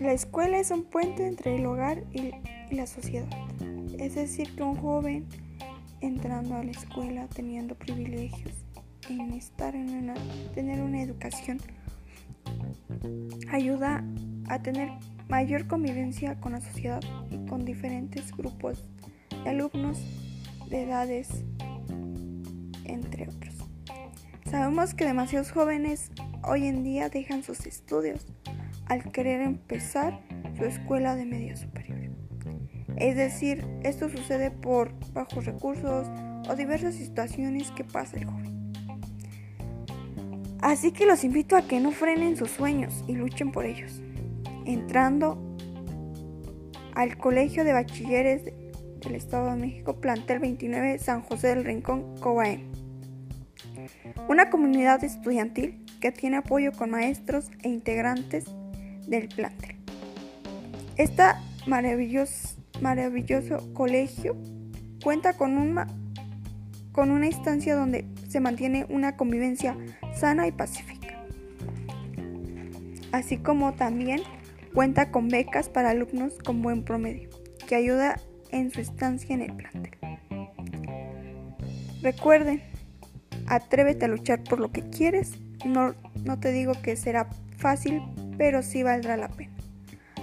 escuela es un puente entre el hogar y, la sociedad. Es decir, que un joven entrando a la escuela teniendo privilegios en estar en una tener una educación ayuda a tener mayor convivencia con la sociedad y con diferentes grupos de alumnos de edades entre otros. Sabemos que demasiados jóvenes hoy en día dejan sus estudios al querer empezar su escuela de media superior. Es decir, esto sucede por bajos recursos o diversas situaciones que pasa el joven. Así que los invito a que no frenen sus sueños y luchen por ellos, entrando al Colegio de Bachilleres del Estado de México, plantel 29, San José del Rincón, Cobaén. Una comunidad estudiantil que tiene apoyo con maestros e integrantes del plantel. Este maravilloso, colegio cuenta con, un, con una instancia donde se mantiene una convivencia sana y pacífica. Así como también cuenta con becas para alumnos con buen promedio, que ayuda en su estancia en el plantel. Recuerden, atrévete a luchar por lo que quieres. No, no te digo que será fácil, pero sí valdrá la pena.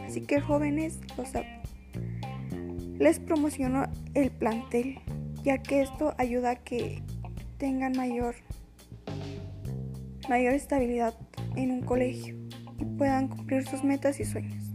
Así que jóvenes, les promociono el plantel, ya que esto ayuda a que tengan mayor, mayor estabilidad en un colegio y puedan cumplir sus metas y sueños.